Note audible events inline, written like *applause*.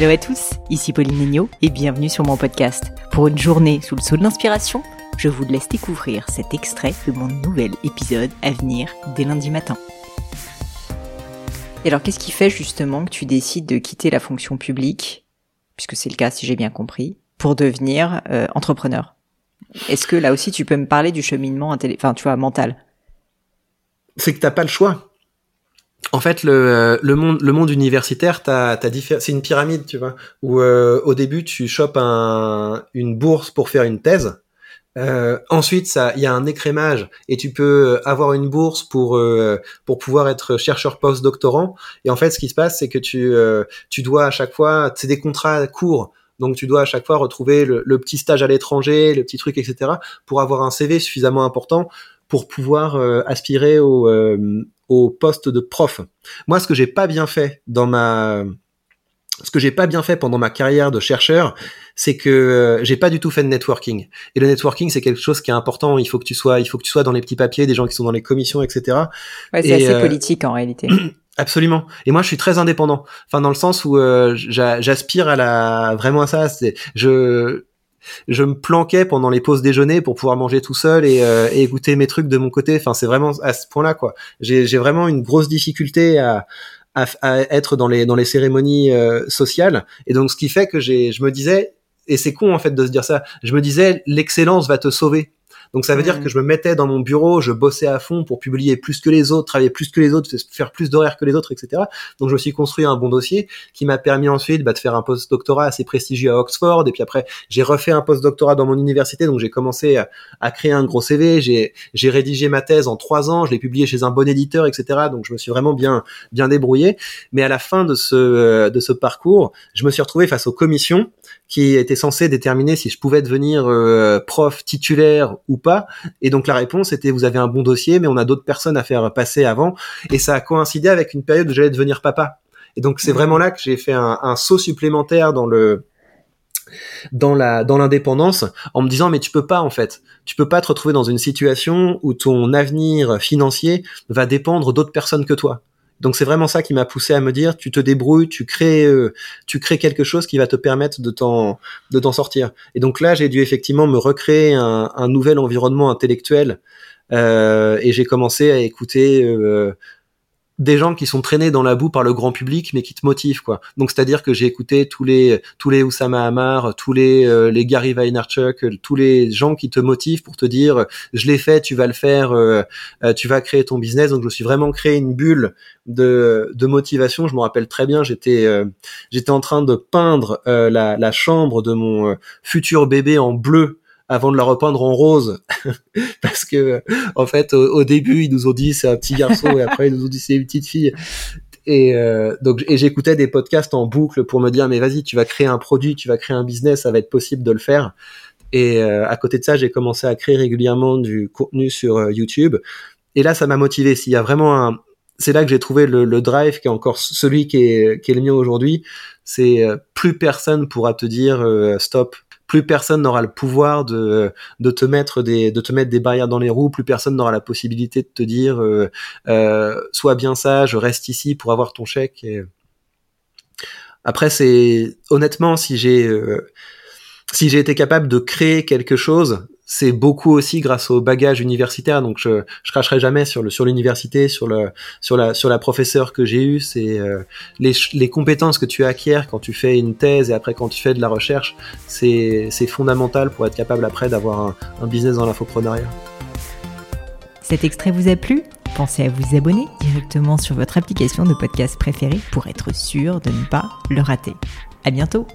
Hello à tous, ici Pauline Negno et bienvenue sur mon podcast. Pour une journée sous le sceau de l'inspiration, je vous laisse découvrir cet extrait de mon nouvel épisode à venir dès lundi matin. Et alors qu'est-ce qui fait justement que tu décides de quitter la fonction publique, puisque c'est le cas si j'ai bien compris, pour devenir euh, entrepreneur? Est-ce que là aussi tu peux me parler du cheminement enfin, tu vois, mental? C'est que t'as pas le choix en fait, le, le, monde, le monde universitaire, c'est une pyramide, tu vois, où euh, au début tu chopes un, une bourse pour faire une thèse. Euh, ensuite, il y a un écrémage et tu peux avoir une bourse pour euh, pour pouvoir être chercheur post-doctorant. Et en fait, ce qui se passe, c'est que tu euh, tu dois à chaque fois, c'est des contrats courts. Donc tu dois à chaque fois retrouver le, le petit stage à l'étranger, le petit truc, etc., pour avoir un CV suffisamment important pour pouvoir aspirer au, au poste de prof. Moi, ce que j'ai pas bien fait dans ma ce que j'ai pas bien fait pendant ma carrière de chercheur, c'est que euh, j'ai pas du tout fait de networking. Et le networking, c'est quelque chose qui est important. Il faut que tu sois, il faut que tu sois dans les petits papiers, des gens qui sont dans les commissions, etc. Ouais, c'est assez euh, politique en réalité. *clears throat* Absolument. Et moi, je suis très indépendant. Enfin, dans le sens où euh, j'aspire à la vraiment à ça. C'est je je me planquais pendant les pauses déjeuner pour pouvoir manger tout seul et, euh, et écouter mes trucs de mon côté. Enfin, c'est vraiment à ce point-là, quoi. J'ai vraiment une grosse difficulté à, à, à, être dans les dans les cérémonies euh, sociales. Et donc, ce qui fait que je me disais, et c'est con en fait de se dire ça. Je me disais, l'excellence va te sauver. Donc ça veut dire mm. que je me mettais dans mon bureau, je bossais à fond pour publier plus que les autres, travailler plus que les autres, faire plus d'horaires que les autres, etc. Donc je me suis construit un bon dossier qui m'a permis ensuite bah, de faire un post-doctorat assez prestigieux à Oxford. Et puis après, j'ai refait un post-doctorat dans mon université. Donc j'ai commencé à, créer un gros CV. J'ai, j'ai rédigé ma thèse en trois ans. Je l'ai publié chez un bon éditeur, etc. Donc je me suis vraiment bien, bien débrouillé. Mais à la fin de ce, de ce parcours, je me suis retrouvé face aux commissions qui étaient censées déterminer si je pouvais devenir euh, prof titulaire ou pas. Et donc la réponse était vous avez un bon dossier, mais on a d'autres personnes à faire passer avant. Et ça a coïncidé avec une période où j'allais devenir papa. Et donc c'est vraiment là que j'ai fait un, saut supplémentaire dans le dans la dans l'indépendance en me disant mais tu peux pas en fait tu peux pas te retrouver dans une situation où ton avenir financier va dépendre d'autres personnes que toi donc c'est vraiment ça qui m'a poussé à me dire tu te débrouilles, tu crées euh, tu crées quelque chose qui va te permettre de t'en de t'en sortir. Et donc là j'ai dû effectivement me recréer un, nouvel environnement intellectuel euh, et j'ai commencé à écouter euh, des gens qui sont traînés dans la boue par le grand public mais qui te motivent quoi. Donc c'est-à-dire que j'ai écouté tous les tous les Oussama Hamar, tous les euh, les Gary Vaynerchuk, tous les gens qui te motivent pour te dire je l'ai fait, tu vas le faire, euh, euh, tu vas créer ton business. Donc je me suis vraiment créé une bulle de de motivation, je me rappelle très bien, j'étais j'étais en train de peindre la la chambre de mon futur bébé en bleu avant de la repeindre en rose. *laughs* Parce que en fait au, début ils nous ont dit c'est un petit garçon et après ils nous ont dit c'est une petite fille. Et euh, donc et j'écoutais des podcasts en boucle pour me dire mais vas-y tu vas créer un produit tu vas créer un business ça va être possible de le faire. Et euh, à côté de ça j'ai commencé à créer régulièrement du contenu sur euh, YouTube. Et là ça m'a motivé. S'il y a vraiment un c'est là que j'ai trouvé le, le, drive qui est encore celui qui est, qui est le mien aujourd'hui. C'est plus personne pourra te dire stop plus personne n'aura le pouvoir de, de te mettre des de te mettre des barrières dans les roues, plus personne n'aura la possibilité de te dire euh, euh, sois bien sage, reste ici pour avoir ton chèque. Après, c'est honnêtement si j'ai euh, si j'ai été capable de créer quelque chose, c'est beaucoup aussi grâce au bagage universitaire. Donc je je cracherai jamais sur le sur l'université, sur le sur la sur la professeure que j'ai eue. C'est euh, les les compétences que tu acquiers quand tu fais une thèse et après quand tu fais de la recherche, c'est fondamental pour être capable après d'avoir un, un business dans l'infoprenariat. Cet extrait vous a plu? Pensez à vous abonner directement sur votre application de podcast préférée pour être sûr de ne pas le rater. À bientôt